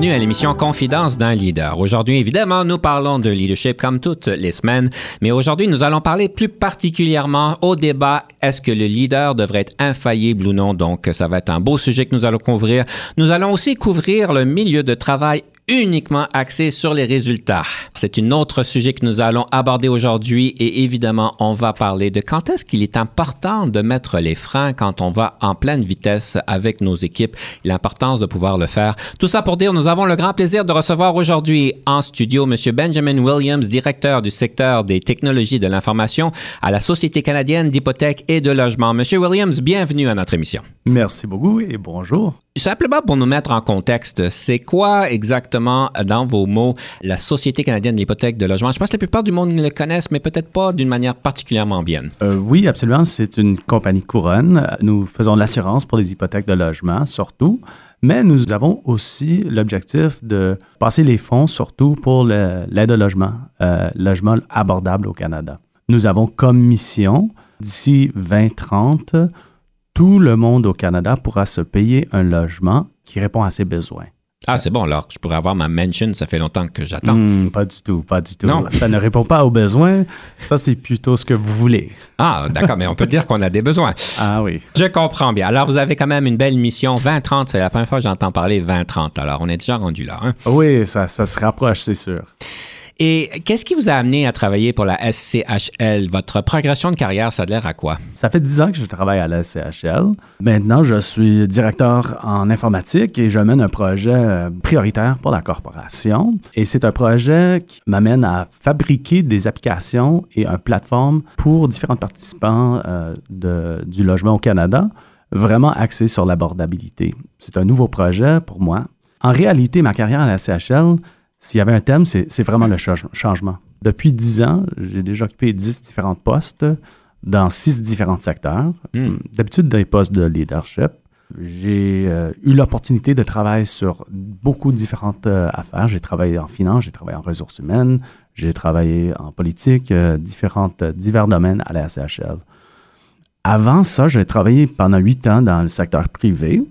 Bienvenue à l'émission Confidence d'un leader. Aujourd'hui, évidemment, nous parlons de leadership comme toutes les semaines, mais aujourd'hui, nous allons parler plus particulièrement au débat est-ce que le leader devrait être infaillible ou non? Donc, ça va être un beau sujet que nous allons couvrir. Nous allons aussi couvrir le milieu de travail uniquement axé sur les résultats. C'est un autre sujet que nous allons aborder aujourd'hui et évidemment, on va parler de quand est-ce qu'il est important de mettre les freins quand on va en pleine vitesse avec nos équipes, l'importance de pouvoir le faire. Tout ça pour dire, nous avons le grand plaisir de recevoir aujourd'hui en studio M. Benjamin Williams, directeur du secteur des technologies de l'information à la Société canadienne d'hypothèques et de logement. M. Williams, bienvenue à notre émission. Merci beaucoup et bonjour. Simplement pour nous mettre en contexte, c'est quoi exactement, dans vos mots, la Société canadienne d'hypothèque de logement? Je pense que la plupart du monde le connaissent, mais peut-être pas d'une manière particulièrement bien. Euh, oui, absolument. C'est une compagnie couronne. Nous faisons de l'assurance pour les hypothèques de logement, surtout. Mais nous avons aussi l'objectif de passer les fonds, surtout pour l'aide au logement, euh, logement abordable au Canada. Nous avons comme mission, d'ici 2030, tout le monde au Canada pourra se payer un logement qui répond à ses besoins. Ah, c'est bon, alors je pourrais avoir ma mention, ça fait longtemps que j'attends. Hmm, pas du tout, pas du tout. Non. Ça ne répond pas aux besoins, ça c'est plutôt ce que vous voulez. Ah, d'accord, mais on peut dire qu'on a des besoins. Ah oui. Je comprends bien. Alors vous avez quand même une belle mission, 2030, c'est la première fois que j'entends parler 2030, alors on est déjà rendu là. Hein? Oui, ça, ça se rapproche, c'est sûr. Et qu'est-ce qui vous a amené à travailler pour la SCHL? Votre progression de carrière, ça a l'air à quoi? Ça fait dix ans que je travaille à la SCHL. Maintenant, je suis directeur en informatique et je mène un projet euh, prioritaire pour la corporation. Et c'est un projet qui m'amène à fabriquer des applications et une plateforme pour différents participants euh, du logement au Canada, vraiment axé sur l'abordabilité. C'est un nouveau projet pour moi. En réalité, ma carrière à la SCHL, s'il y avait un thème, c'est vraiment le changement. Depuis dix ans, j'ai déjà occupé dix différents postes dans six différents secteurs. Hmm. D'habitude, des postes de leadership. J'ai euh, eu l'opportunité de travailler sur beaucoup de différentes euh, affaires. J'ai travaillé en finance, j'ai travaillé en ressources humaines, j'ai travaillé en politique, euh, différentes, divers domaines à la SHL. Avant ça, j'ai travaillé pendant huit ans dans le secteur privé.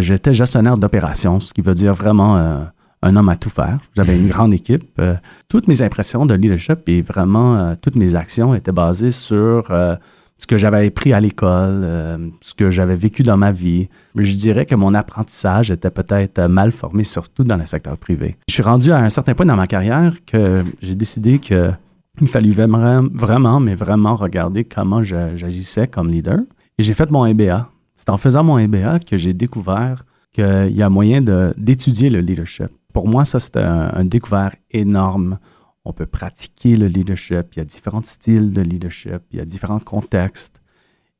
J'étais gestionnaire d'opérations, ce qui veut dire vraiment un homme à tout faire. J'avais une grande équipe. Euh, toutes mes impressions de leadership et vraiment euh, toutes mes actions étaient basées sur euh, ce que j'avais appris à l'école, ce que j'avais vécu dans ma vie. Je dirais que mon apprentissage était peut-être mal formé, surtout dans le secteur privé. Je suis rendu à un certain point dans ma carrière que j'ai décidé que il fallait vraiment, mais vraiment regarder comment j'agissais comme leader. Et j'ai fait mon MBA. C'est en faisant mon MBA que j'ai découvert qu'il y a moyen d'étudier le leadership pour moi, ça, c'est un, découvert énorme. On peut pratiquer le leadership. Il y a différents styles de leadership. Il y a différents contextes.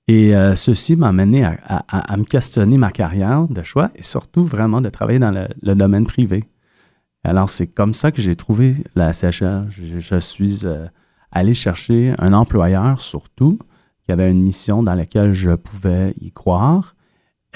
Et euh, ceci m'a amené à, me questionner ma carrière de choix et surtout vraiment de travailler dans le, domaine privé. Alors, c'est comme ça que j'ai trouvé la CHL. Je, suis euh, allé chercher un employeur surtout qui avait une mission dans laquelle je pouvais y croire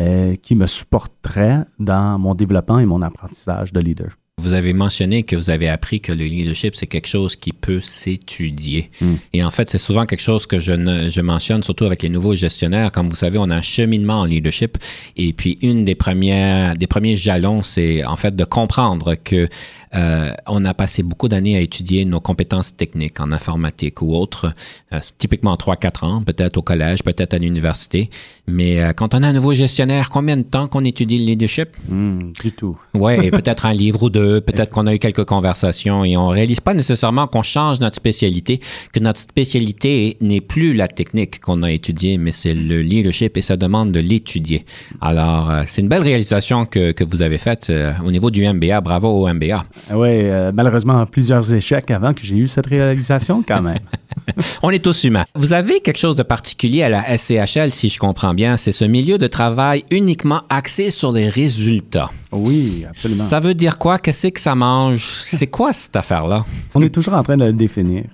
euh, qui me supporterait dans mon développement et mon apprentissage de leader. Vous avez mentionné que vous avez appris que le leadership, c'est quelque chose qui peut s'étudier. Hmm. Et en fait, c'est souvent quelque chose que je, je mentionne, surtout avec les nouveaux gestionnaires. Comme vous savez, on a un cheminement en leadership. Et puis, une des premières, des premiers jalons, c'est en fait de comprendre que euh, on a passé beaucoup d'années à étudier nos compétences techniques en informatique ou autres, euh, typiquement 3-4 ans, peut-être au collège, peut-être à l'université. Mais euh, quand on a un nouveau gestionnaire, combien de temps qu'on étudie le leadership? Du tout. Oui, peut-être un livre ou deux, peut-être qu'on a eu quelques conversations et on réalise pas nécessairement qu'on change notre spécialité, que notre spécialité n'est plus la technique qu'on a étudiée, mais c'est le leadership et ça demande de l'étudier. Alors, c'est une belle réalisation que, que vous avez faite au niveau du MBA. Bravo au MBA. Oui, euh, malheureusement, plusieurs échecs avant que j'ai eu cette réalisation quand même. On est tous humains. Vous avez quelque chose de particulier à la SCHL, si je comprends bien, c'est ce milieu de travail uniquement axé sur les résultats. Oui, absolument. Ça veut dire quoi? Qu'est-ce que ça mange? C'est quoi cette affaire-là? On est toujours en train de le définir.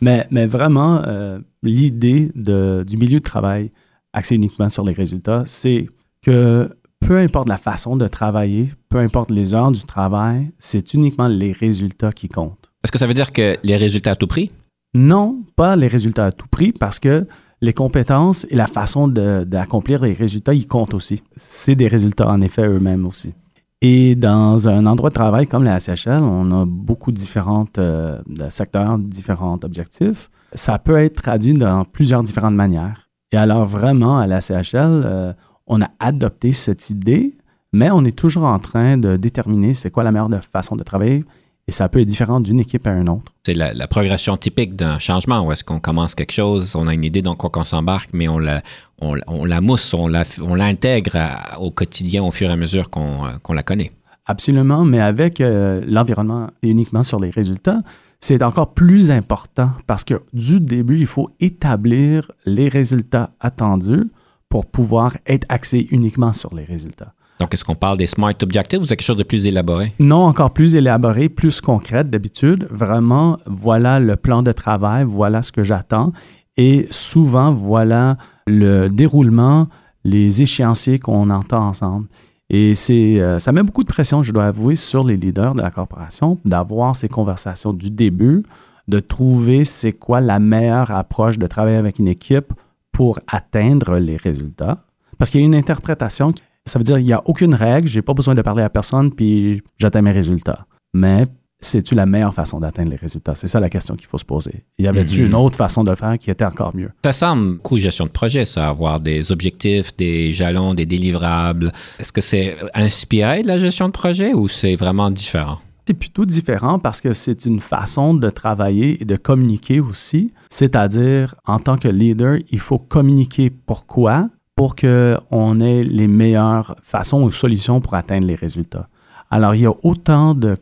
Mais, mais vraiment, euh, l'idée du milieu de travail axé uniquement sur les résultats, c'est que peu importe la façon de travailler, peu importe les heures du travail, c'est uniquement les résultats qui comptent. Est-ce que ça veut dire que les résultats à tout prix? Non, pas les résultats à tout prix parce que les compétences et la façon d'accomplir les résultats, ils comptent aussi. C'est des résultats en effet eux-mêmes aussi. Et dans un endroit de travail comme la SHL, on a beaucoup de différents euh, secteurs, différents objectifs. Ça peut être traduit dans plusieurs différentes manières. Et alors vraiment, à la CHL, euh, on a adopté cette idée, mais on est toujours en train de déterminer c'est quoi la meilleure façon de travailler et ça peut être différent d'une équipe à une autre. C'est la, progression typique d'un changement où est-ce qu'on commence quelque chose, on a une idée dans quoi qu'on s'embarque, mais on la, on, la mousse, on l'intègre au quotidien au fur et à mesure qu'on la connaît. Absolument, mais avec euh, l'environnement et uniquement sur les résultats, c'est encore plus important parce que du début, il faut établir les résultats attendus pour pouvoir être axé uniquement sur les résultats. Donc, est-ce qu'on parle des SMART Objectives ou quelque chose de plus élaboré? Non, encore plus élaboré, plus concret d'habitude. Vraiment, voilà le plan de travail, voilà ce que j'attends. Et souvent, voilà le déroulement, les échéanciers qu'on entend ensemble. Et c'est, euh, ça met beaucoup de pression, je dois avouer, sur les leaders de la corporation d'avoir ces conversations du début, de trouver c'est quoi la meilleure approche de travailler avec une équipe pour atteindre les résultats. Parce qu'il y a une interprétation, ça veut dire qu'il n'y a aucune règle, je n'ai pas besoin de parler à personne, puis j'atteins mes résultats. Mais c'est-tu la meilleure façon d'atteindre les résultats? C'est ça la question qu'il faut se poser. Y avait-tu mhm. une autre façon de le faire qui était encore mieux? Ça semble coup gestion de projet, ça, avoir des objectifs, des jalons, des délivrables. Est-ce que c'est inspiré de la gestion de projet ou c'est vraiment différent? C'est plutôt différent parce que c'est une façon de travailler et de communiquer aussi. C'est-à-dire, en tant que leader, il faut communiquer pourquoi pour qu'on ait les meilleures façons ou solutions pour atteindre les résultats. Alors, il y a autant de,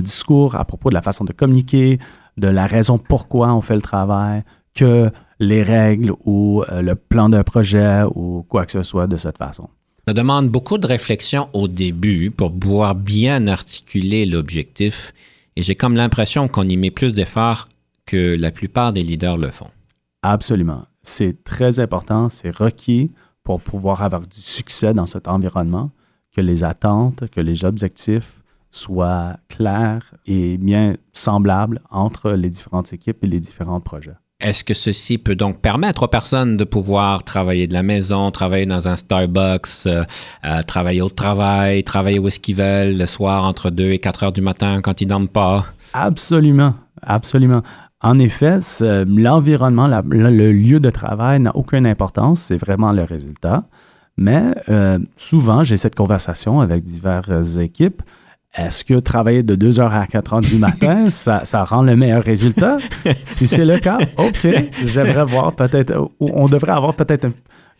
discours à propos de la façon de communiquer, de la raison pourquoi on fait le travail, que les règles ou euh, le plan d'un projet ou quoi que ce soit de cette façon. Ça demande beaucoup de réflexion au début pour pouvoir bien articuler l'objectif. Et j'ai comme l'impression qu'on y met plus d'efforts que la plupart des leaders le font. Absolument. C'est très important, c'est requis pour pouvoir avoir du succès dans cet environnement, que les attentes, que les objectifs soient clairs et bien semblables entre les différentes équipes et les différents projets. Est-ce que ceci peut donc permettre aux personnes de pouvoir travailler de la maison, travailler dans un Starbucks, euh, euh, travailler au travail, travailler où est-ce qu'ils veulent le soir entre 2 et 4 heures du matin quand ils dorment pas? Absolument, absolument. En effet, l'environnement, le lieu de travail n'a aucune importance, c'est vraiment le résultat. Mais euh, souvent, j'ai cette conversation avec diverses équipes est-ce que travailler de 2 heures à 4 heures du matin, ça, rend le meilleur résultat? si c'est le cas, OK, j'aimerais voir peut-être, on devrait avoir peut-être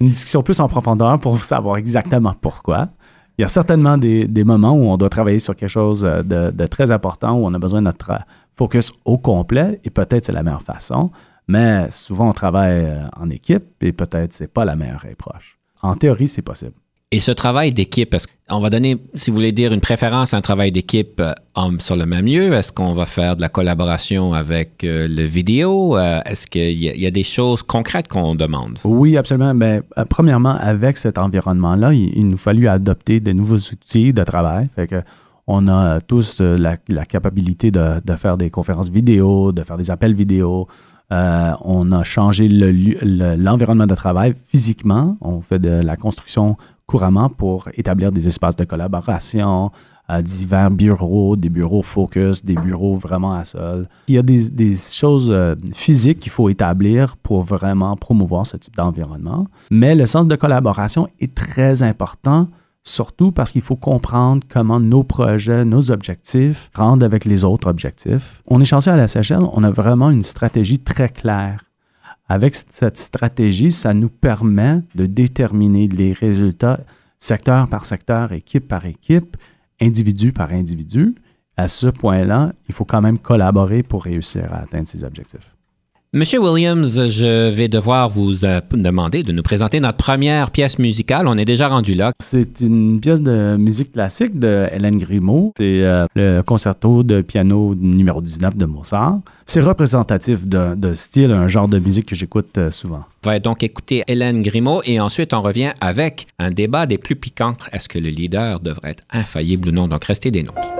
une discussion plus en profondeur pour savoir exactement pourquoi. Il y a certainement des, moments où on doit travailler sur quelque chose de, très important, où on a besoin de notre focus au complet, et peut-être c'est la meilleure façon, mais souvent on travaille euh, en équipe, et peut-être c'est pas la meilleure approche. En théorie, c'est possible. Et ce travail d'équipe, est-ce qu'on va donner, si vous voulez dire, une préférence à un travail d'équipe euh, sur le même lieu? Est-ce qu'on va faire de la collaboration avec euh, le vidéo? Euh, est-ce qu'il y, a des choses concrètes qu'on demande? Oui, absolument. Mais ben, premièrement, avec cet environnement-là, il, nous fallut adopter de nouveaux outils de travail. Fait que on a tous la, la capacité de, faire des conférences vidéo, de faire des appels vidéo, euh, on a changé l'environnement de travail physiquement. On fait de la construction couramment pour établir des espaces de collaboration, euh, divers bureaux, des bureaux focus, des bureaux vraiment à sol. Il y a des, choses euh, physiques qu'il faut établir pour vraiment promouvoir ce type d'environnement. Mais le sens de collaboration est très important surtout parce qu'il faut comprendre comment nos projets, nos objectifs rendent avec les autres objectifs. On est chanceux à la Seychelles, on a vraiment une stratégie très claire. Avec cette stratégie, ça nous permet de déterminer les résultats secteur par secteur, équipe par équipe, individu par individu. à ce point-là, il faut quand même collaborer pour réussir à atteindre ses objectifs. Monsieur Williams, je vais devoir vous euh, demander de nous présenter notre première pièce musicale. On est déjà rendu là. C'est une pièce de musique classique de Hélène Grimaud. C'est euh, le concerto de piano numéro 19 de Mozart. C'est représentatif d'un style, un genre de musique que j'écoute euh, souvent. On va donc écouter Hélène Grimaud et ensuite on revient avec un débat des plus piquants. Est-ce que le leader devrait être infaillible ou non? Donc restez des nôtres.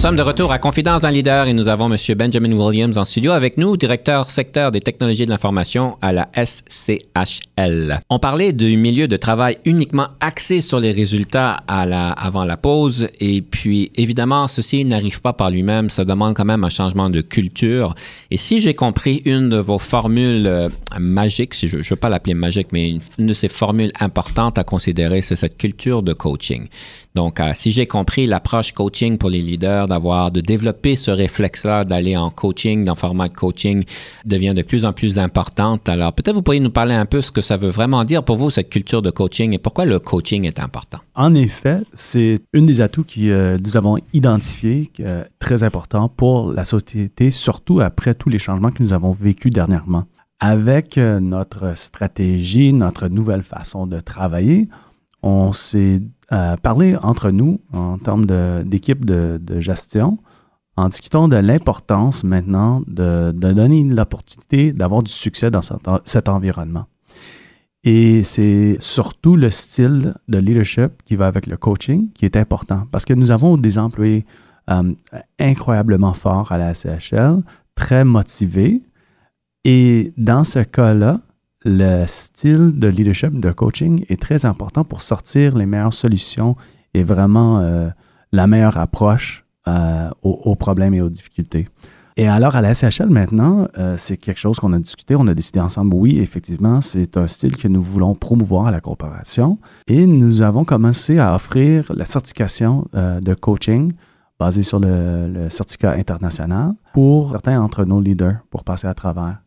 sommes de retour à Confidence d'un leader et nous avons M. Benjamin Williams en studio avec nous, directeur secteur des technologies de l'information à la SCHL. On parlait du milieu de travail uniquement axé sur les résultats avant la pause et puis évidemment, ceci n'arrive pas par lui-même, ça demande quand même un changement de culture. Et si j'ai compris une de vos formules euh, magiques, si je ne veux pas l'appeler magique, mais une, une de ces formules importantes à considérer, c'est cette culture de coaching. Donc, euh, si j'ai compris l'approche coaching pour les leaders, d'avoir, de développer ce réflexe-là, d'aller en coaching, dans format de coaching, devient de plus en plus importante. Alors, peut-être vous pourriez nous parler un peu ce que ça veut vraiment dire pour vous, cette culture de coaching, et pourquoi le coaching est important? En effet, c'est une des atouts que euh, nous avons identifiés, euh, très important pour la société, surtout après tous les changements que nous avons vécus dernièrement. Avec euh, notre stratégie, notre nouvelle façon de travailler, on s'est euh, parlé entre nous en termes d'équipe de, gestion, en discutant de l'importance maintenant de, donner l'opportunité d'avoir du succès dans cet, cet environnement. Et c'est surtout le style de leadership qui va avec le coaching qui est important parce que nous avons des employés euh, incroyablement forts à la CHL, très motivés. Et dans ce cas-là, le style de leadership, de coaching est très important pour sortir les meilleures solutions et vraiment euh, la meilleure approche euh, aux, problèmes et aux difficultés. Et alors, à la SHL maintenant, euh, c'est quelque chose qu'on a discuté, on a décidé ensemble, oui, effectivement, c'est un style que nous voulons promouvoir à la corporation. Et nous avons commencé à offrir la certification de coaching basée sur le certificat international pour certains entre nos leaders pour passer à travers.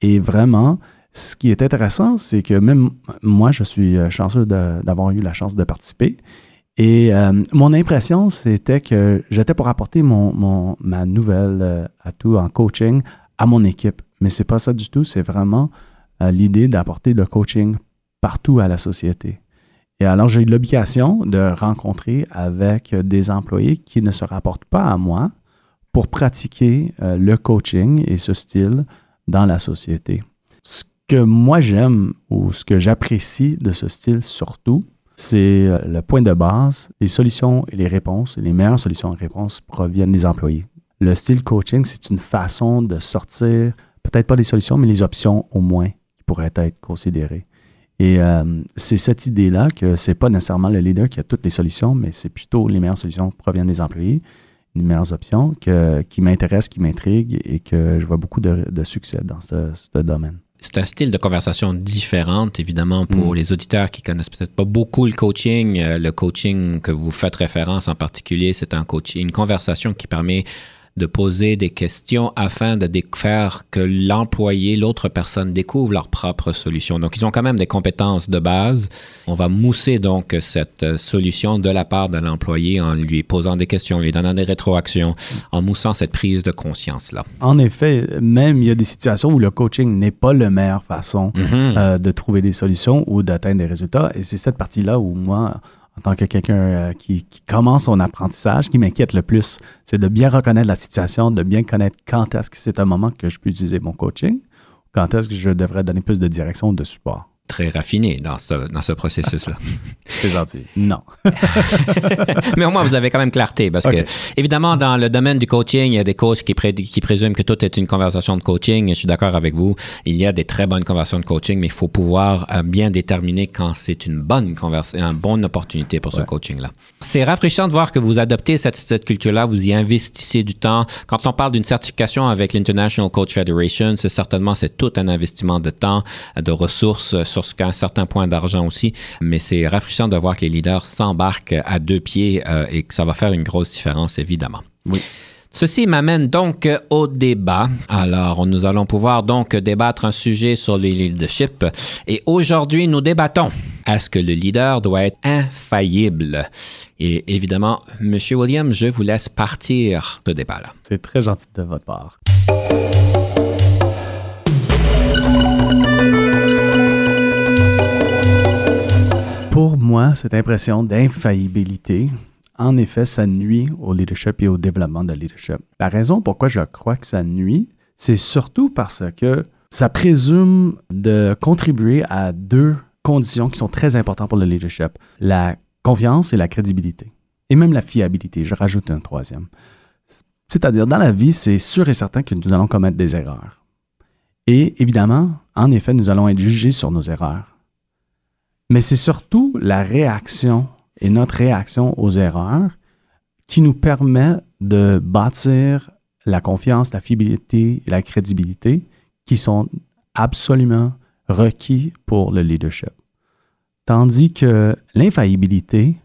Et vraiment, ce qui est intéressant, c'est que même moi, je suis euh, chanceux d'avoir eu la chance de participer. Et euh, mon impression, c'était que j'étais pour apporter mon, ma nouvelle euh, atout en coaching à mon équipe. Mais c'est pas ça du tout. C'est vraiment euh, l'idée d'apporter le coaching partout à la société. Et alors, j'ai eu l'obligation de rencontrer avec des employés qui ne se rapportent pas à moi pour pratiquer euh, le coaching et ce style dans la société. Que moi j'aime ou ce que j'apprécie de ce style surtout, c'est le point de base. Les solutions et les réponses, les meilleures solutions et réponses proviennent des employés. Le style coaching, c'est une façon de sortir, peut-être pas les solutions, mais les options au moins qui pourraient être considérées. Et euh, c'est cette idée-là que c'est pas nécessairement le leader qui a toutes les solutions, mais c'est plutôt les meilleures solutions proviennent des employés, les meilleures options que, qui m'intéressent, qui m'intriguent et que je vois beaucoup de, succès dans ce domaine c'est un style de conversation différent, évidemment, pour mm. les auditeurs qui connaissent peut-être pas beaucoup le coaching. Euh, le coaching que vous faites référence en particulier, c'est un coaching, une conversation qui permet de poser des questions afin de faire que l'employé, l'autre personne découvre leur propre solution. Donc, ils ont quand même des compétences de base. On va mousser donc cette solution de la part de l'employé en lui posant des questions, lui donnant des rétroactions, en moussant cette prise de conscience-là. En effet, même il y a des situations où le coaching n'est pas la meilleure façon mm -hmm. euh, de trouver des solutions ou d'atteindre des résultats. Et c'est cette partie-là où moi, en tant que quelqu'un euh, qui, commence son apprentissage, qui m'inquiète le plus, c'est de bien reconnaître la situation, de bien connaître quand est-ce que c'est un moment que je peux utiliser mon coaching, quand est-ce que je devrais donner plus de direction ou de support. Très raffiné dans ce, dans ce processus-là. C'est gentil. Non. Mais au moins, vous avez quand même clarté parce que, évidemment, dans le domaine du coaching, il y a des coachs qui, qui présument que tout est une conversation de coaching. Je suis d'accord avec vous. Il y a des très bonnes conversations de coaching, mais il faut pouvoir euh, bien déterminer quand c'est une bonne conversation, une bonne opportunité pour ce coaching-là. C'est rafraîchissant de voir que vous adoptez cette, cette culture-là, vous y investissez du temps. Quand on parle d'une certification avec l'International Coach Federation, c'est certainement, c'est tout un investissement de temps, de ressources sur un certain point d'argent aussi, mais c'est rafraîchissant de voir que les leaders s'embarquent à deux pieds euh, et que ça va faire une grosse différence, évidemment. Oui. Ceci m'amène donc au débat. Alors, nous allons pouvoir donc débattre un sujet sur le leadership. Et aujourd'hui, nous débattons. Est-ce que le leader doit être infaillible? Et évidemment, M. Williams, je vous laisse partir ce débat-là. C'est très gentil de votre part. Cette impression d'infaillibilité, en effet, ça nuit au leadership et au développement de leadership. La raison pourquoi je crois que ça nuit, c'est surtout parce que ça présume de contribuer à deux conditions qui sont très importantes pour le leadership, la confiance et la crédibilité, et même la fiabilité. Je rajoute un troisième. C'est-à-dire, dans la vie, c'est sûr et certain que nous allons commettre des erreurs. Et évidemment, en effet, nous allons être jugés sur nos erreurs. Mais c'est surtout la réaction et notre réaction aux erreurs qui nous permet de bâtir la confiance, la fiabilité et la crédibilité qui sont absolument requis pour le leadership. Tandis que l'infaillibilité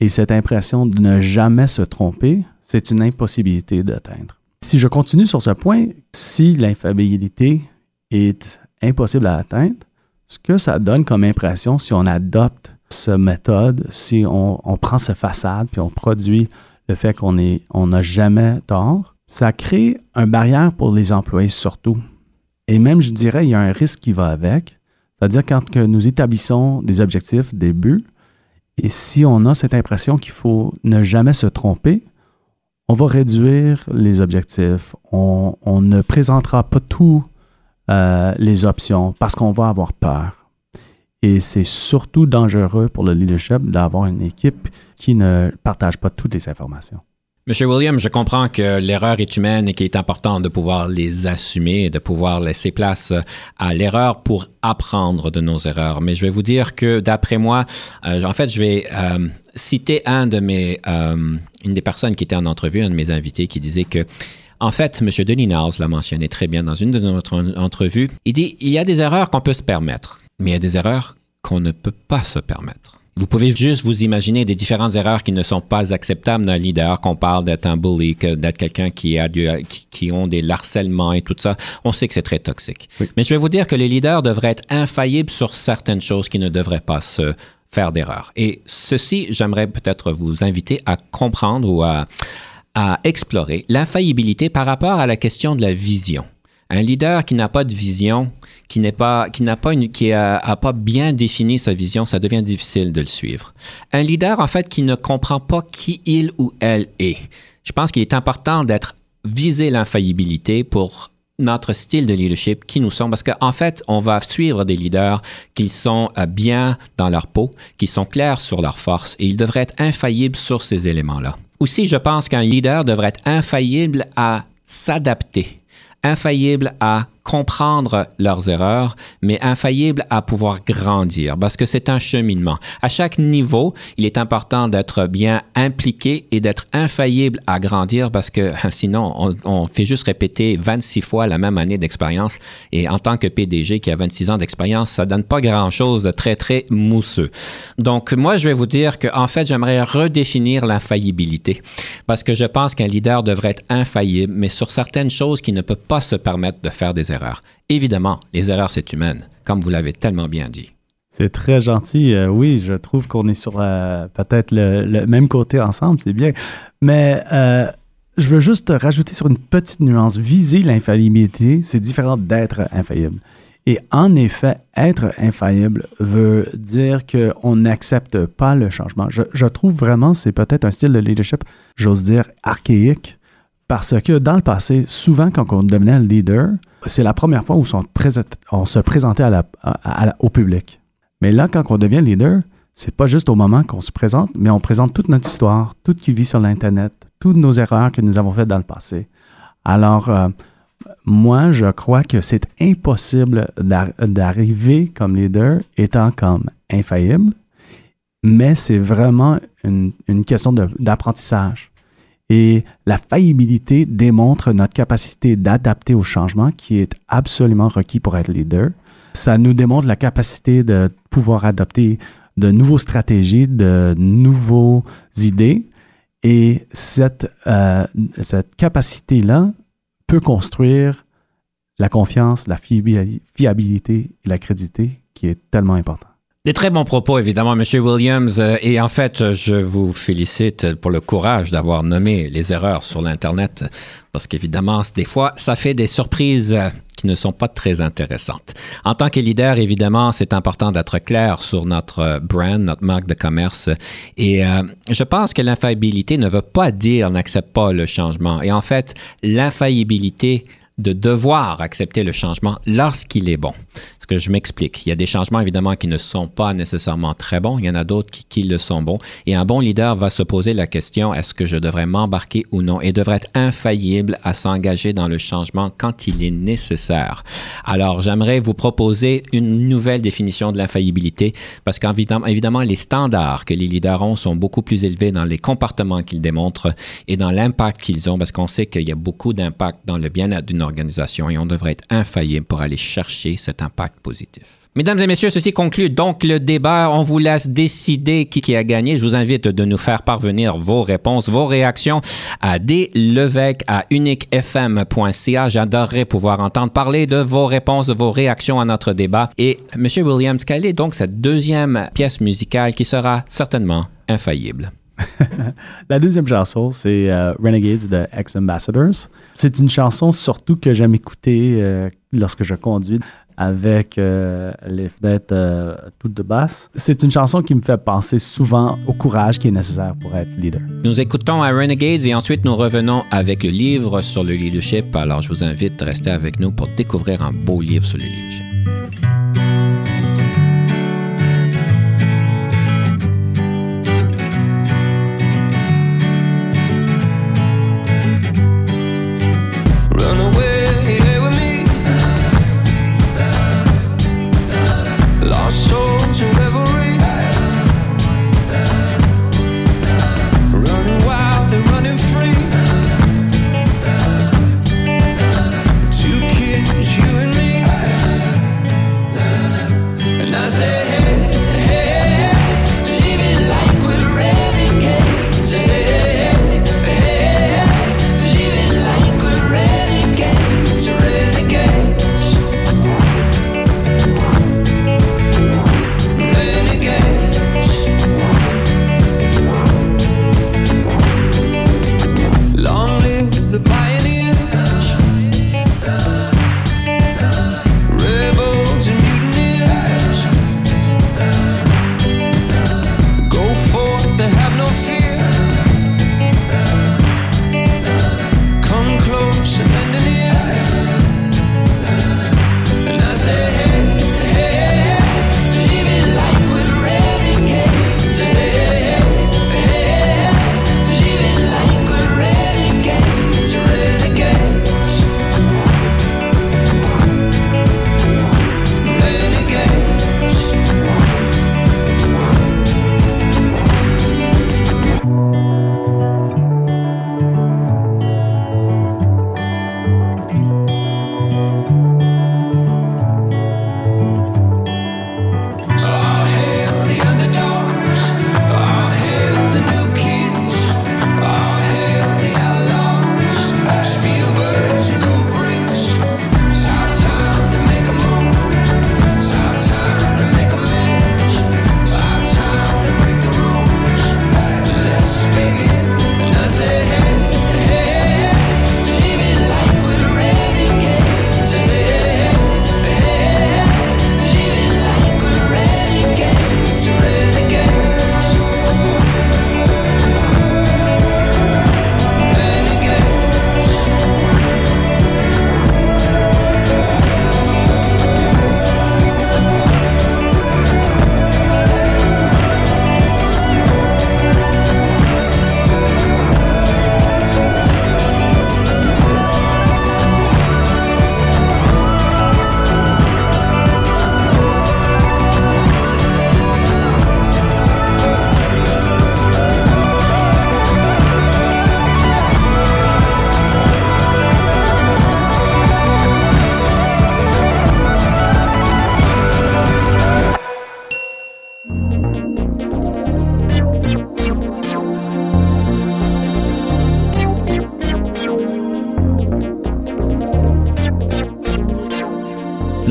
et cette impression de ne jamais se tromper, c'est une impossibilité d'atteindre. Si je continue sur ce point, si l'infaillibilité est impossible à atteindre, ce que ça donne comme impression si on adopte cette méthode, si on, prend cette façade puis on produit le fait qu'on n'a jamais tort, ça crée une barrière pour les employés surtout. Et même, je dirais, il y a un risque qui va avec. C'est-à-dire quand nous établissons des objectifs, des buts, et si on a cette impression qu'il faut ne jamais se tromper, on va réduire les objectifs. On ne présentera pas tout euh, les options parce qu'on va avoir peur. Et c'est surtout dangereux pour le leadership d'avoir une équipe qui ne partage pas toutes les informations. Monsieur Williams, je comprends que l'erreur est humaine et qu'il est important de pouvoir les assumer de pouvoir laisser place à l'erreur pour apprendre de nos erreurs. Mais je vais vous dire que d'après moi, euh, en fait, je vais euh, citer une des personnes qui était en entrevue, un de mes invités, qui disait que en fait, M. Denis Niles l'a mentionné très bien dans une de notre entrevues. Il dit il y a des erreurs qu'on peut se permettre, mais il y a des erreurs qu'on ne peut pas se permettre. Vous pouvez juste vous imaginer des différentes erreurs qui ne sont pas acceptables d'un leader, qu'on parle d'être un bully, d'être quelqu'un qui a du, qui, ont des harcèlements et tout ça. On sait que c'est très toxique. Mais je vais vous dire que les leaders devraient être infaillibles sur certaines choses qui ne devraient pas se faire d'erreur. Et ceci, j'aimerais peut-être vous inviter à comprendre ou à, à explorer l'infaillibilité par rapport à la question de la vision. Un leader qui n'a pas de vision, qui n'est pas, qui n'a pas une, qui a, pas bien défini sa vision, ça devient difficile de le suivre. Un leader, en fait, qui ne comprend pas qui il ou elle est. Je pense qu'il est important d'être visé l'infaillibilité pour notre style de leadership, qui nous sommes, parce qu'en fait, on va suivre des leaders qui sont euh, bien dans leur peau, qui sont clairs sur leurs forces, et ils devraient être infaillibles sur ces éléments-là. Aussi, je pense qu'un leader devrait être infaillible à s'adapter, infaillible à comprendre leurs erreurs, mais infaillible à pouvoir grandir parce que c'est un cheminement. À chaque niveau, il est important d'être bien impliqué et d'être infaillible à grandir parce que sinon, on, fait juste répéter 26 fois la même année d'expérience et en tant que PDG qui a 26 ans d'expérience, ça donne pas grand-chose de très, très mousseux. Donc, moi, je vais vous dire que en fait, j'aimerais redéfinir l'infaillibilité parce que je pense qu'un leader devrait être infaillible, mais sur certaines choses qui ne peut pas se permettre de faire des erreurs. Évidemment, les erreurs, c'est humaine, comme vous l'avez tellement bien dit. C'est très gentil. Euh, oui, je trouve qu'on est sur euh, peut-être le, même côté ensemble, c'est bien. Mais euh, je veux juste rajouter sur une petite nuance. Viser l'infaillibilité, c'est différent d'être infaillible. Et en effet, être infaillible veut dire qu'on n'accepte pas le changement. Je, je trouve vraiment, c'est peut-être un style de leadership, j'ose dire, archaïque, parce que dans le passé, souvent quand on devenait leader, c'est la première fois où on se présentait au public. Mais là, quand on devient leader, c'est pas juste au moment qu'on se présente, mais on présente toute notre histoire, tout ce qui vit sur l'Internet, toutes nos erreurs que nous avons faites dans le passé. Alors, euh, moi, je crois que c'est impossible d'arriver comme leader étant comme infaillible, mais c'est vraiment une, question d'apprentissage. Et la faillibilité démontre notre capacité d'adapter au changement qui est absolument requis pour être leader. Ça nous démontre la capacité de pouvoir adopter de nouvelles stratégies, de nouvelles idées. Et cette, euh, cette capacité-là peut construire la confiance, la fiabilité et la crédité qui est tellement important. Des très bons propos, évidemment, M. Williams. Euh, et en fait, je vous félicite pour le courage d'avoir nommé les erreurs sur l'Internet, parce qu'évidemment, des fois, ça fait des surprises qui ne sont pas très intéressantes. En tant que leader, évidemment, c'est important d'être clair sur notre brand, notre marque de commerce. Et euh, je pense que l'infaillibilité ne veut pas dire n'accepte pas le changement. Et en fait, l'infaillibilité de devoir accepter le changement lorsqu'il est bon que je m'explique. Il y a des changements, évidemment, qui ne sont pas nécessairement très bons. Il y en a d'autres qui, le sont bons. Et un bon leader va se poser la question, est-ce que je devrais m'embarquer ou non? Et devrait être infaillible à s'engager dans le changement quand il est nécessaire? Alors, j'aimerais vous proposer une nouvelle définition de l'infaillibilité parce qu'évidemment, évidemment, les standards que les leaders ont sont beaucoup plus élevés dans les comportements qu'ils démontrent et dans l'impact qu'ils ont parce qu'on sait qu'il y a beaucoup d'impact dans le bien-être d'une organisation et on devrait être infaillible pour aller chercher cet impact Mesdames et messieurs, ceci conclut donc le débat. On vous laisse décider qui, qui a gagné. Je vous invite de nous faire parvenir vos réponses, vos réactions à dlevec à uniquefm.ca. J'adorerais pouvoir entendre parler de vos réponses, de vos réactions à notre débat. Et Monsieur Williams, quelle est donc cette deuxième pièce musicale qui sera certainement infaillible? la deuxième chanson, c'est euh, Renegades de Ex-Ambassadors. C'est une chanson surtout que j'aime écouter euh, lorsque je conduis avec euh, les fenêtres euh, toutes de basse. C'est une chanson qui me fait penser souvent au courage qui est nécessaire pour être leader. Nous écoutons à Renegades et ensuite nous revenons avec le livre sur le leadership. Alors je vous invite à rester avec nous pour découvrir un beau livre sur le leadership.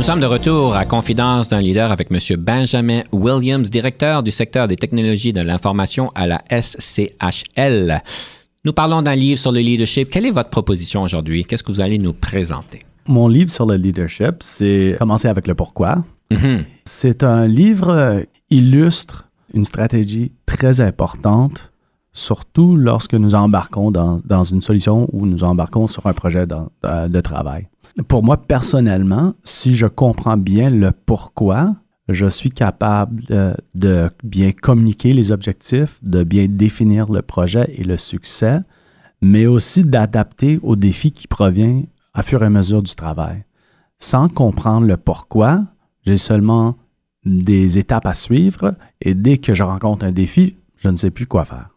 Sommes de retour à Confidence d'un leader avec M. Benjamin Williams, directeur du secteur des technologies de l'information à la SCHL. Nous parlons d'un livre sur le leadership. Quelle est votre proposition aujourd'hui? Qu'est-ce que vous allez nous présenter? Mon livre sur le leadership, c'est Commencer avec le pourquoi. Mhm. C'est un livre qui illustre une stratégie très importante, surtout lorsque nous embarquons dans, dans une solution ou nous embarquons sur un projet de, de travail. Pour moi, personnellement, si je comprends bien le pourquoi, je suis capable de, de, bien communiquer les objectifs, de bien définir le projet et le succès, mais aussi d'adapter aux défis qui proviennent à fur et à mesure du travail. Sans comprendre le pourquoi, j'ai seulement des étapes à suivre et dès que je rencontre un défi, je ne sais plus quoi faire.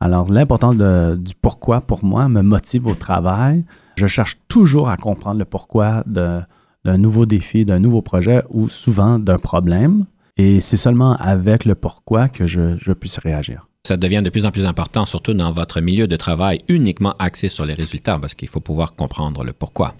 Alors, l'importance du pourquoi pour moi me motive au travail. Je cherche toujours à comprendre le pourquoi d'un nouveau défi, d'un nouveau projet ou souvent d'un problème. Et c'est seulement avec le pourquoi que je, je puisse réagir ça devient de plus en plus important, surtout dans votre milieu de travail uniquement axé sur les résultats, parce qu'il faut pouvoir comprendre le pourquoi.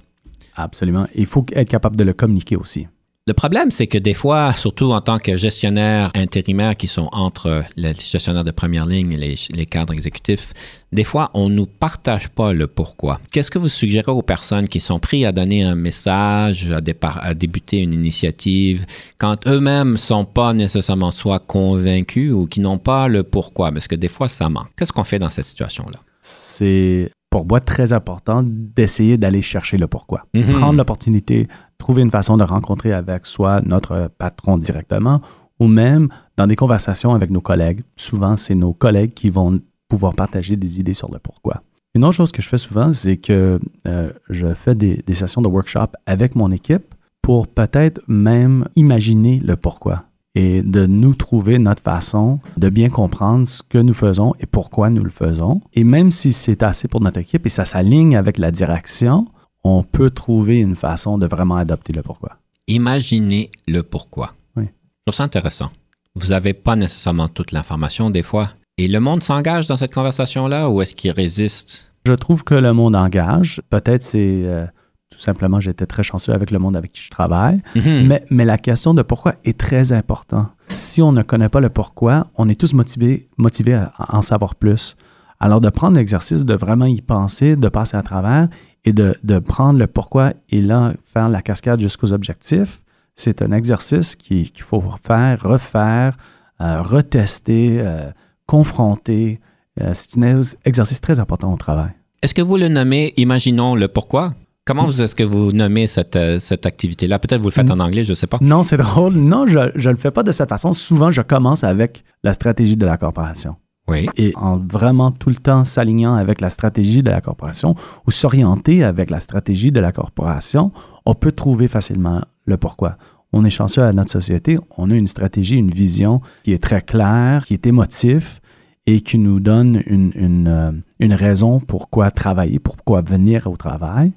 Absolument. Il faut être capable de le communiquer aussi. Le problème, c'est que des fois, surtout en tant que gestionnaire intérimaire qui sont entre les gestionnaires de première ligne et les, cadres exécutifs, des fois, on ne nous partage pas le pourquoi. Qu'est-ce que vous suggérez aux personnes qui sont prises à donner un message, à, à débuter une initiative, quand eux-mêmes ne sont pas nécessairement soit convaincus ou qui n'ont pas le pourquoi? Parce que des fois, ça manque. Qu'est-ce qu'on fait dans cette situation-là? C'est pour moi très important d'essayer d'aller chercher le pourquoi. Mhm. Prendre l'opportunité trouver une façon de rencontrer avec soit notre patron directement ou même dans des conversations avec nos collègues. Souvent, c'est nos collègues qui vont pouvoir partager des idées sur le pourquoi. Une autre chose que je fais souvent, c'est que euh, je fais des, des, sessions de workshop avec mon équipe pour peut-être même imaginer le pourquoi et de nous trouver notre façon de bien comprendre ce que nous faisons et pourquoi nous le faisons. Et même si c'est assez pour notre équipe et ça s'aligne avec la direction, on peut trouver une façon de vraiment adopter le pourquoi. Imaginez le pourquoi. Oui. Je trouve ça intéressant. Vous n'avez pas nécessairement toute l'information des fois. Et le monde s'engage dans cette conversation-là ou est-ce qu'il résiste? Je trouve que le monde engage. Peut-être c'est euh, tout simplement, j'étais très chanceux avec le monde avec qui je travaille. Mhm. mais, mais, la question de pourquoi est très importante. Si on ne connaît pas le pourquoi, on est tous motivés, motivés à en savoir plus. Alors, de prendre l'exercice, de vraiment y penser, de passer à travers et de, de prendre le pourquoi et là, faire la cascade jusqu'aux objectifs, c'est un exercice qu'il faut faire, refaire, euh, retester, euh, confronter. Euh, c'est un exercice très important au travail. Est-ce que vous le nommez Imaginons le pourquoi? Comment est-ce que vous nommez cette, cette activité-là? Peut-être vous le faites en anglais, je ne sais pas. Non, c'est drôle. Non, je ne le fais pas de cette façon. Souvent, je commence avec la stratégie de la corporation. Oui. Et en vraiment tout le temps s'alignant avec la stratégie de la corporation ou s'orienter avec la stratégie de la corporation, on peut trouver facilement le pourquoi. On est chanceux à notre société, on a une stratégie, une vision qui est très claire, qui est émotive et qui nous donne une, une, euh, une raison pourquoi travailler, pourquoi venir au travail.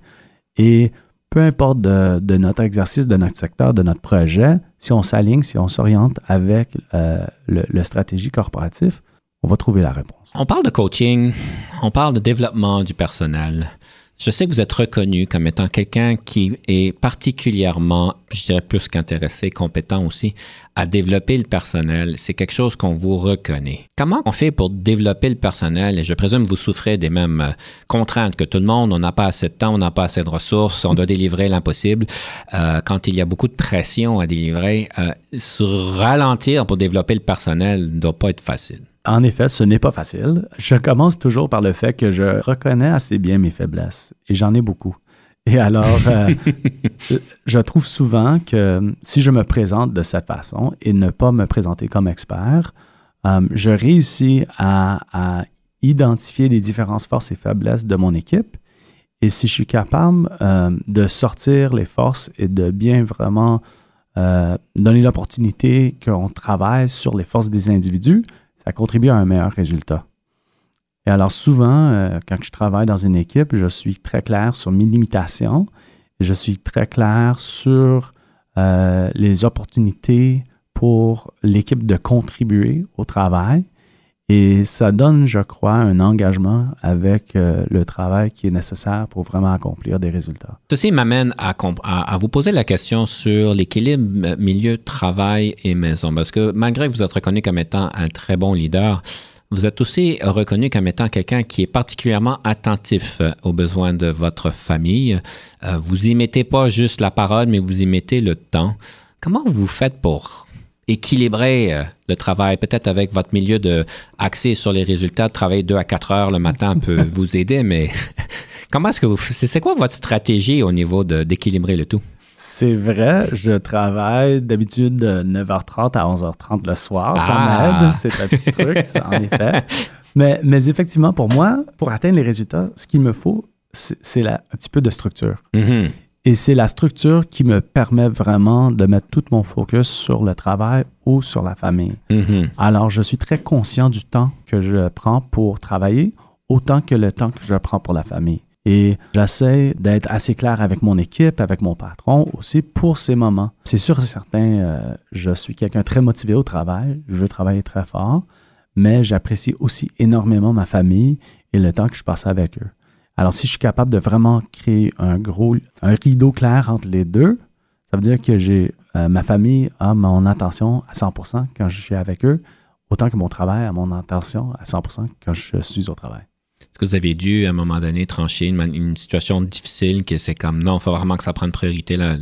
Et peu importe de, notre exercice, de notre secteur, de notre projet, si on s'aligne, si on s'oriente avec euh, le, le stratégie corporative, on va trouver la réponse. On parle de coaching, on parle de développement du personnel. Je sais que vous êtes reconnu comme étant quelqu'un qui est particulièrement, je dirais plus qu'intéressé, compétent aussi, à développer le personnel. C'est quelque chose qu'on vous reconnaît. Comment on fait pour développer le personnel? Et je présume que vous souffrez des mêmes euh, contraintes que tout le monde. On n'a pas assez de temps, on n'a pas assez de ressources, on doit délivrer l'impossible. Euh, quand il y a beaucoup de pression à délivrer, euh, se ralentir pour développer le personnel ne doit pas être facile. En effet, ce n'est pas facile. Je commence toujours par le fait que je reconnais assez bien mes faiblesses et j'en ai beaucoup. Et alors, euh, je trouve souvent que si je me présente de cette façon et ne pas me présenter comme expert, euh, je réussis à, à, identifier les différentes forces et faiblesses de mon équipe. Et si je suis capable euh, de sortir les forces et de bien vraiment euh, donner l'opportunité qu'on travaille sur les forces des individus, ça contribue à un meilleur résultat. Et alors souvent, euh, quand je travaille dans une équipe, je suis très clair sur mes limitations, je suis très clair sur euh, les opportunités pour l'équipe de contribuer au travail. Et ça donne, je crois, un engagement avec euh, le travail qui est nécessaire pour vraiment accomplir des résultats. Ceci m'amène à, vous poser la question sur l'équilibre milieu travail et maison. Parce que malgré que vous êtes reconnu comme étant un très bon leader, vous êtes aussi reconnu comme étant quelqu'un qui est particulièrement attentif euh, aux besoins de votre famille. Euh, vous y mettez pas juste la parole, mais vous y mettez le temps. Comment vous faites pour équilibrer euh, le travail, peut-être avec votre milieu de axé sur les résultats, travailler deux à quatre heures le matin peut vous aider, mais comment est-ce que vous, c'est quoi votre stratégie au niveau d'équilibrer le tout? C'est vrai, je travaille d'habitude de 9h30 à 11h30 le soir. Ça Ah! m'aide, c'est un petit truc, en effet. Mais, mais effectivement, pour moi, pour atteindre les résultats, ce qu'il me faut, c'est un petit peu de structure. Mhm. Et c'est la structure qui me permet vraiment de mettre tout mon focus sur le travail ou sur la famille. Mhm. Alors, je suis très conscient du temps que je prends pour travailler, autant que le temps que je prends pour la famille. Et j'essaie d'être assez clair avec mon équipe, avec mon patron aussi pour ces moments. C'est sûr et certain, euh, je suis quelqu'un très motivé au travail, je veux travailler très fort, mais j'apprécie aussi énormément ma famille et le temps que je passe avec eux. Alors, si je suis capable de vraiment créer un gros, un rideau clair entre les deux, ça veut dire que j'ai euh, ma famille a mon attention à 100% quand je suis avec eux, autant que mon travail a mon attention à 100% quand je suis au travail. Est-ce que vous avez dû, à un moment donné, trancher une, situation difficile que c'est comme non, il faut vraiment que ça prenne priorité la,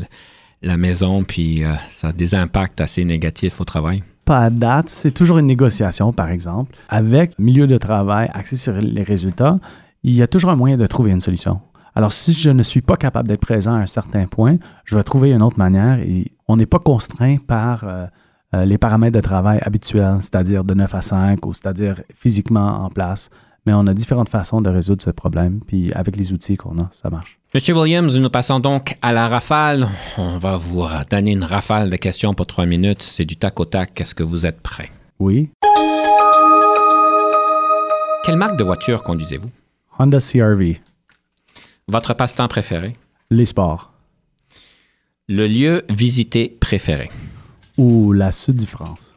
la maison, puis euh, ça a des impacts assez négatifs au travail? Pas à date, c'est toujours une négociation, par exemple. Avec milieu de travail axé sur les résultats, il y a toujours un moyen de trouver une solution. Alors, si je ne suis pas capable d'être présent à un certain point, je vais trouver une autre manière et on n'est pas contraint par euh, euh, les paramètres de travail habituels, c'est-à-dire de 9 à 5 ou c'est-à-dire physiquement en place. Mais on a différentes façons de résoudre ce problème, puis avec les outils qu'on a, ça marche. Monsieur Williams, nous passons donc à la rafale. On va vous donner une rafale de questions pour trois minutes. C'est du tac au tac. Est-ce que vous êtes prêt? Oui, Quelle marque de voiture conduisez-vous? Honda CRV, Votre passe-temps préféré? les sports Le lieu visité préféré? ou la Sud du France.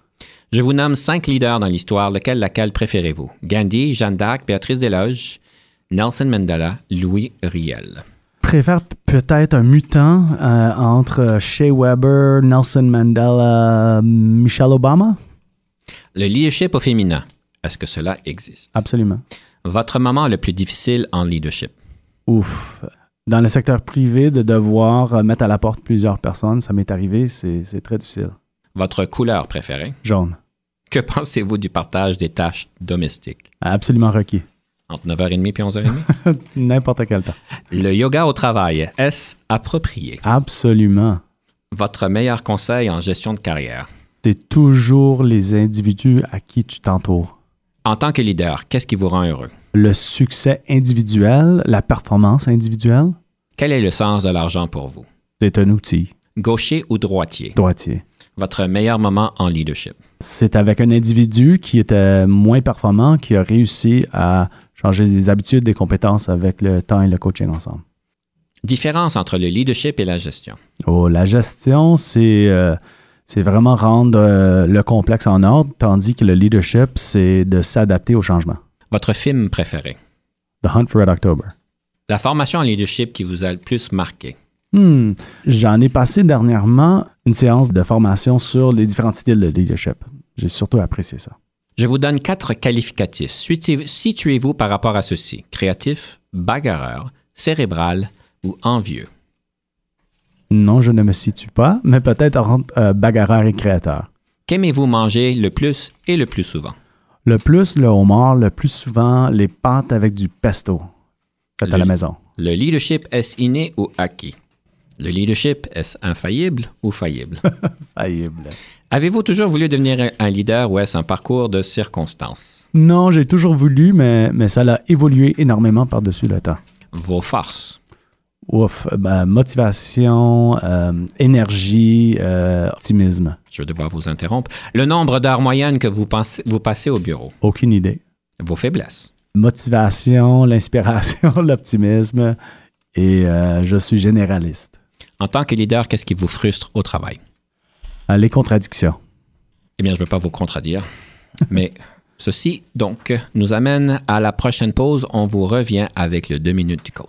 Je vous nomme cinq leaders dans l'histoire. Lequel, laquelle préférez-vous? Gandhi, Jeanne d'Arc, Béatrice Desloges, Nelson Mandela, Louis Riel. préfère peut-être un mutant euh, entre Shea Weber, Nelson Mandela, Michelle Obama? Le leadership au féminin. Est-ce que cela existe? Absolument. Votre moment le plus difficile en leadership? Ouf. Dans le secteur privé, de devoir euh, mettre à la porte plusieurs personnes, ça m'est arrivé, c'est c'est très difficile. Votre couleur préférée? Jaune. Que pensez-vous du partage des tâches domestiques? Absolument requis. Entre 9h30 et 11h30? N'importe quel temps. Le yoga au travail, est-ce approprié? Absolument. Votre meilleur conseil en gestion de carrière? C'est toujours les individus à qui tu t'entoures. En tant que leader, qu'est-ce qui vous rend heureux? Le succès individuel, la performance individuelle, Quel est le sens de l'argent pour vous? c'est un outil Gaucher ou droitier? droitier. Votre meilleur moment en leadership? C'est avec un individu qui était moins performant qui a réussi à changer des habitudes, des compétences avec le temps et le coaching ensemble. Différence entre le leadership et la gestion? Oh, la gestion, c'est euh, c'est vraiment rendre euh, le complexe en ordre, tandis que le leadership, c'est de s'adapter au changement. Votre film préféré? The Hunt for Red October. La formation en leadership qui vous a le plus marqué? Hmm, J'en ai passé dernièrement une séance de formation sur les différents styles de leadership. J'ai surtout apprécié ça. Je vous donne quatre qualificatifs. Situez- Situez-vous par rapport à ceci. Créatif, bagarreur, cérébral ou envieux? Non, je ne me situe pas, mais peut-être entre euh, bagarreur et créateur. Qu'aimez-vous manger le plus et le plus souvent? Le plus, le homard, le plus souvent, les pâtes avec du pesto. Faites à la maison. Le leadership est inné ou acquis? Le leadership est infaillible ou faillible? Faillible. Avez-vous toujours voulu devenir un leader ou est-ce un parcours de circonstances? Non, j'ai toujours voulu, mais, mais ça a évolué énormément par-dessus le temps. Vos forces? Ouf, ben, motivation, euh, énergie, euh, optimisme. Je vais devoir vous interrompre. Le nombre d'heures moyennes que vous, pensez- vous passez au bureau? Aucune idée. Vos faiblesses? Motivation, l'inspiration, l'optimisme. Et euh, je suis généraliste. En tant que leader, qu'est-ce qui vous frustre au travail? Euh, les contradictions. Eh bien, je ne veux pas vous contredire, mais ceci, donc, nous amène à la prochaine pause. On vous revient avec le deux minutes du coach.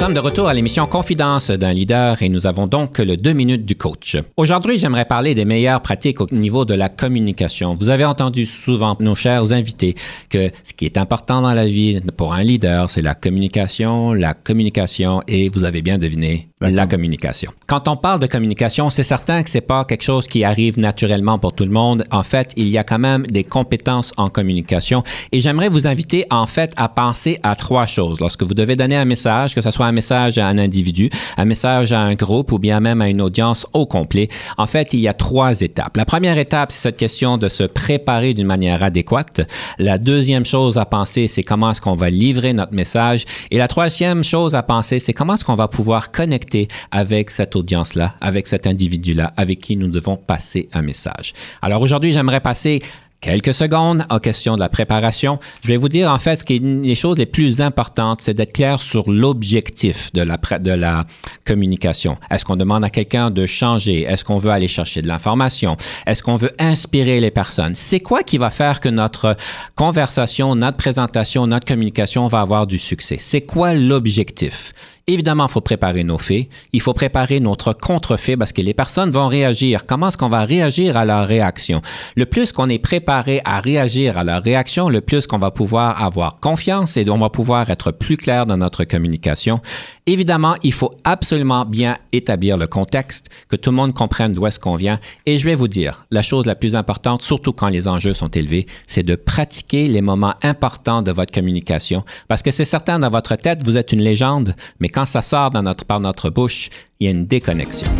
Sommes de retour à l'émission Confidence d'un leader et nous avons donc le deux minutes du coach. Aujourd'hui, j'aimerais parler des meilleures pratiques au niveau de la communication. Vous avez entendu souvent nos chers invités que ce qui est important dans la vie pour un leader, c'est la communication, la communication et vous avez bien deviné, la communication. Quand on parle de communication, c'est certain que c'est pas quelque chose qui arrive naturellement pour tout le monde. En fait, il y a quand même des compétences en communication et j'aimerais vous inviter en fait à penser à trois choses lorsque vous devez donner un message, que ce soit un message à un individu, un message à un groupe ou bien même à une audience au complet. En fait, il y a trois étapes. La première étape, c'est cette question de se préparer d'une manière adéquate. La deuxième chose à penser, c'est comment est-ce qu'on va livrer notre message. Et la troisième chose à penser, c'est comment est-ce qu'on va pouvoir connecter avec cette audience-là, avec cet individu-là, avec qui nous devons passer un message. Alors aujourd'hui, j'aimerais passer quelques secondes en question de la préparation. Je vais vous dire en fait ce qui est les choses les plus importantes, c'est d'être clair sur l'objectif de la communication. Est-ce qu'on demande à quelqu'un de changer? Est-ce qu'on veut aller chercher de l'information? Est-ce qu'on veut inspirer les personnes? C'est quoi qui va faire que notre conversation, notre présentation, notre communication va avoir du succès? C'est quoi l'objectif? Évidemment, il faut préparer nos faits. Il faut préparer notre contre-fait parce que les personnes vont réagir. Comment est-ce qu'on va réagir à leur réaction? Le plus qu'on est préparé à réagir à leur réaction, le plus qu'on va pouvoir avoir confiance et on va pouvoir être plus clair dans notre communication. Évidemment, il faut absolument bien établir le contexte, que tout le monde comprenne d'où est-ce qu'on vient. Et je vais vous dire, la chose la plus importante, surtout quand les enjeux sont élevés, c'est de pratiquer les moments importants de votre communication. Parce que c'est certain, dans votre tête, vous êtes une légende, mais quand ça sort dans notre, par notre bouche, il y a une déconnexion.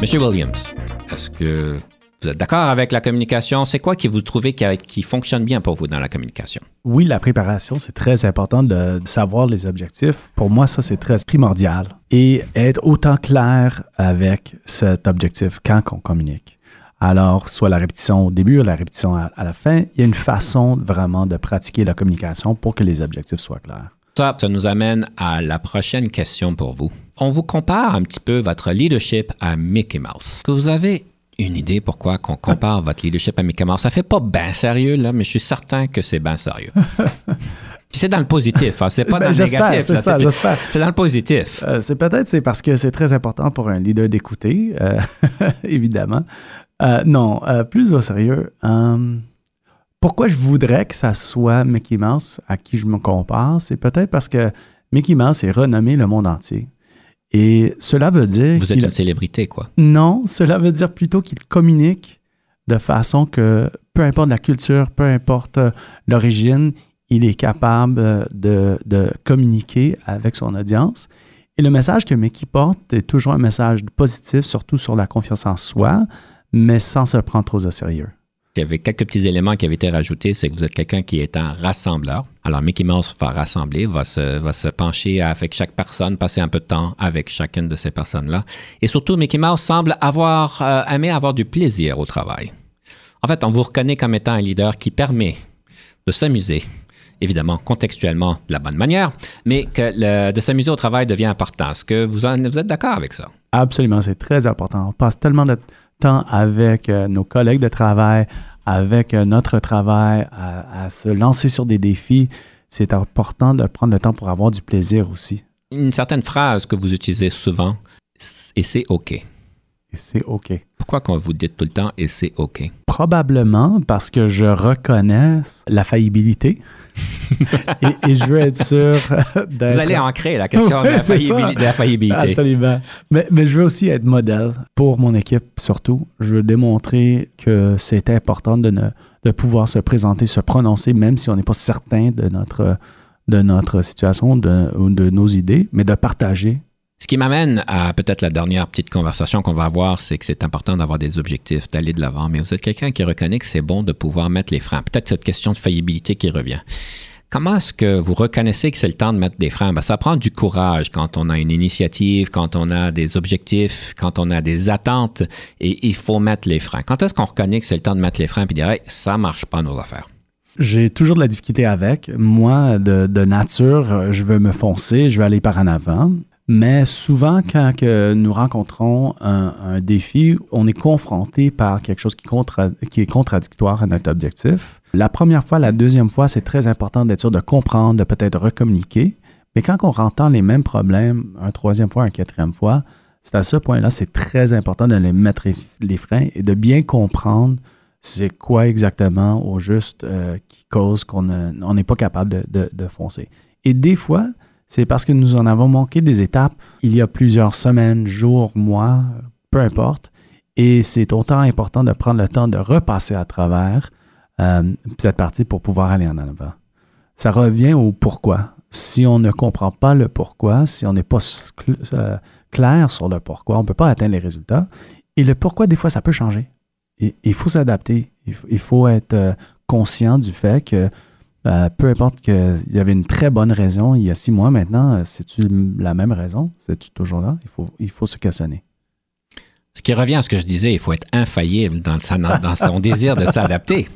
Monsieur Williams, est-ce que vous êtes d'accord avec la communication? C'est quoi que vous trouvez qui, fonctionne bien pour vous dans la communication? Oui, la préparation, c'est très important de, savoir les objectifs. Pour moi, ça, c'est très primordial. Et être autant clair avec cet objectif quand on communique. Alors, soit la répétition au début ou la répétition à, à la fin, il y a une façon vraiment de pratiquer la communication pour que les objectifs soient clairs. Ça, ça nous amène à la prochaine question pour vous. On vous compare un petit peu votre leadership à Mickey Mouse. Que vous avez une idée pourquoi qu'on compare votre leadership à Mickey Mouse? Ça fait pas bien sérieux, là, mais je suis certain que c'est bien sérieux. c'est dans le positif, hein, c'est pas ben, dans le négatif. C'est ça, j'espère. C'est dans le positif. Euh, c'est peut-être c'est parce que c'est très important pour un leader d'écouter, euh, évidemment. Euh, non, plus au sérieux. Pourquoi je voudrais que ça soit Mickey Mouse à qui je me compare? C'est peut-être parce que Mickey Mouse est renommé le monde entier. Et cela veut dire... Vous êtes une célébrité, quoi. Non, cela veut dire plutôt qu'il communique de façon que, peu importe la culture, peu importe euh, l'origine, il est capable euh, de, de, communiquer avec son audience. Et le message que Mickey porte est toujours un message positif, surtout sur la confiance en soi, mais sans se prendre trop au sérieux. Il y avait quelques petits éléments qui avaient été rajoutés, c'est que vous êtes quelqu'un qui est un rassembleur. Alors, Mickey Mouse va rassembler, va se, pencher avec chaque personne, passer un peu de temps avec chacune de ces personnes-là. Et surtout, Mickey Mouse semble avoir euh, aimé avoir du plaisir au travail. En fait, on vous reconnaît comme étant un leader qui permet de s'amuser, évidemment contextuellement de la bonne manière, mais que de s'amuser au travail devient important. Est-ce que vous, vous êtes d'accord avec ça? Absolument, c'est très important. On passe tellement de avec euh, nos collègues de travail, avec euh, notre travail, à, se lancer sur des défis. C'est important de prendre le temps pour avoir du plaisir aussi. Une certaine phrase que vous utilisez souvent, et c'est OK. Et c'est OK. Pourquoi qu'on vous dites tout le temps et c'est OK? Probablement parce que je reconnais la faillibilité et, je veux être sûr d'être... Vous allez ancrer la question de, la faillibilité, Absolument. Mais, mais, je veux aussi être modèle pour mon équipe, surtout. Je veux démontrer que c'est important de, ne, de pouvoir se présenter, se prononcer, même si on n'est pas certain de notre, de notre situation de, ou de nos idées, mais de partager Ce qui m'amène à peut-être la dernière petite conversation qu'on va avoir, c'est que c'est important d'avoir des objectifs, d'aller de l'avant, mais vous êtes quelqu'un qui reconnaît que c'est bon de pouvoir mettre les freins. Peut-être cette question de faillibilité qui revient. Comment est-ce que vous reconnaissez que c'est le temps de mettre des freins? Ben, ça prend du courage quand on a une initiative, quand on a des objectifs, quand on a des attentes, et il faut mettre les freins. Quand est-ce qu'on reconnaît que c'est le temps de mettre les freins et dire, hey, ça marche pas nos affaires? J'ai toujours de la difficulté avec. Moi, de, de, nature, je veux me foncer, je veux aller par en avant. Mais souvent, quand nous rencontrons un, défi, on est confronté par quelque chose qui, est contradictoire à notre objectif. La première fois, la deuxième fois, c'est très important d'être sûr de comprendre, de peut-être recommuniquer. Mais quand on entend les mêmes problèmes, un troisième fois, un quatrième fois, c'est à ce point-là, c'est très important de les mettre les freins et de bien comprendre c'est quoi exactement au juste euh, qui cause qu'on n'est pas capable de, foncer. Et des fois, c'est parce que nous en avons manqué des étapes il y a plusieurs semaines, jours, mois, peu importe. Et c'est autant important de prendre le temps de repasser à travers euh, cette partie pour pouvoir aller en avant. Ça revient au pourquoi. Si on ne comprend pas le pourquoi, si on n'est pas euh, clair sur le pourquoi, on ne peut pas atteindre les résultats. Et le pourquoi, des fois, ça peut changer il, faut s'adapter. Il, faut être euh, conscient du fait que euh, peu importe qu'il y avait une très bonne raison il y a six mois maintenant, euh, c'est-tu la même raison? C'est-tu toujours là? Il faut, il faut se questionner. Ce qui revient à ce que je disais, il faut être infaillible dans, dans son désir de s'adapter.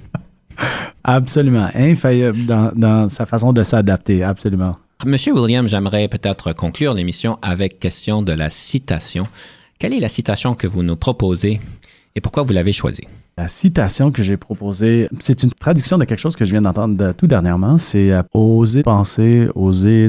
Absolument. Infaillible dans, dans sa façon de s'adapter. Absolument. Monsieur William, j'aimerais peut-être conclure l'émission avec question de la citation. Quelle est la citation que vous nous proposez et pourquoi vous l'avez choisi? La citation que j'ai proposée, c'est une traduction de quelque chose que je viens d'entendre tout dernièrement. C'est euh, oser penser, oser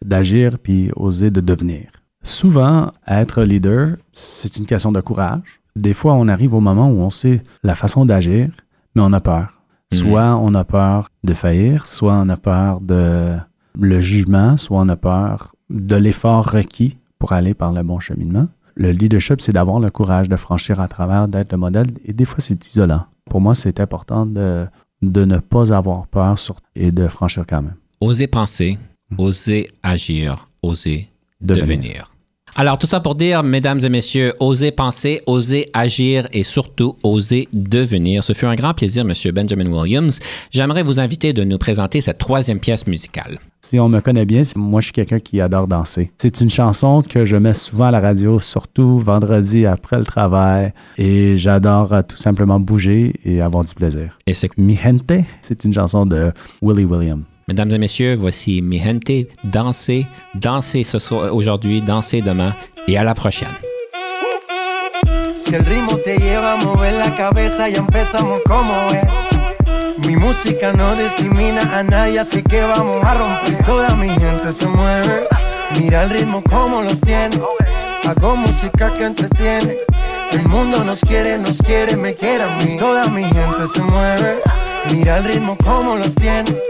d'agir, puis oser de devenir. Souvent, être leader, c'est une question de courage. Des fois, on arrive au moment où on sait la façon d'agir, mais on a peur. Mhm. Soit on a peur de faillir, soit on a peur de le jugement, soit on a peur de l'effort requis pour aller par le bon cheminement le leadership, c'est d'avoir le courage de franchir à travers, d'être le modèle. Et des fois, c'est isolant. Pour moi, c'est important de, de ne pas avoir peur sur, et de franchir quand même. Oser penser, mhm. oser agir, oser devenir. Alors, tout ça pour dire, mesdames et messieurs, osez penser, osez agir et surtout osez devenir. Ce fut un grand plaisir, monsieur Benjamin Williams. J'aimerais vous inviter de nous présenter cette troisième pièce musicale. Si on me connaît bien, moi, je suis quelqu'un qui adore danser. C'est une chanson que je mets souvent à la radio, surtout vendredi après le travail. Et j'adore euh, tout simplement bouger et avoir du plaisir. Et c'est Mi Gente, c'est une chanson de Willie William. Mesdames et messieurs, voici Mi Gente, dansez, dansez ce soir, aujourd'hui, dansez demain et à la prochaine. Si el ritmo te lleva a mover la cabeza, ya empezamos como es. Mi música no discrimina a nadie, así que vamos a romper. Toda mi gente se mueve. Mira el ritmo como los tiene. Hago música que entretiene. El mundo nos quiere, nos quiere, me quiere a mí. Toda mi gente se mueve. Mira el ritmo como los tiene.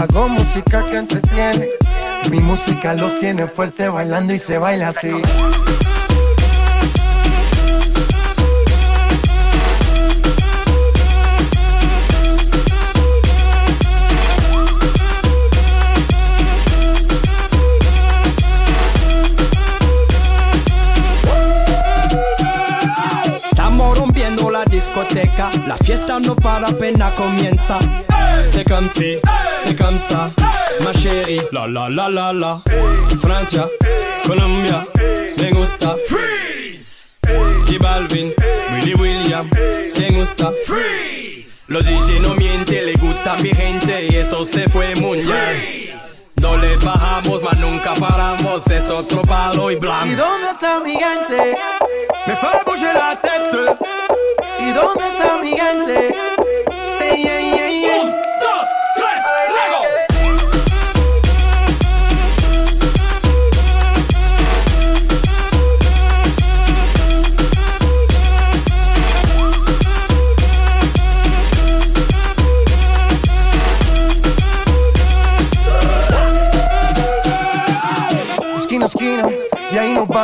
Hago música que entretiene. Mi música los tiene fuerte bailando y se baila así. Discoteca, la fiesta no para, pena comienza. C'est comme si, c'est comme ça, ma chérie. La la la la la. Francia, Colombia, me gusta. Freeze. J Balvin, Willy William, me gusta. Freeze. Los DJ no mienten, le gusta mi gente y eso se fue muy bien. No le bajamos, mas nunca paramos, es otro palo y blanco. ¿Y dónde está mi gente? Me fue bouger la tête. ¿Y dónde está mi gente? Sí, yeah, yeah, yeah. esquina y ahí nos vamos.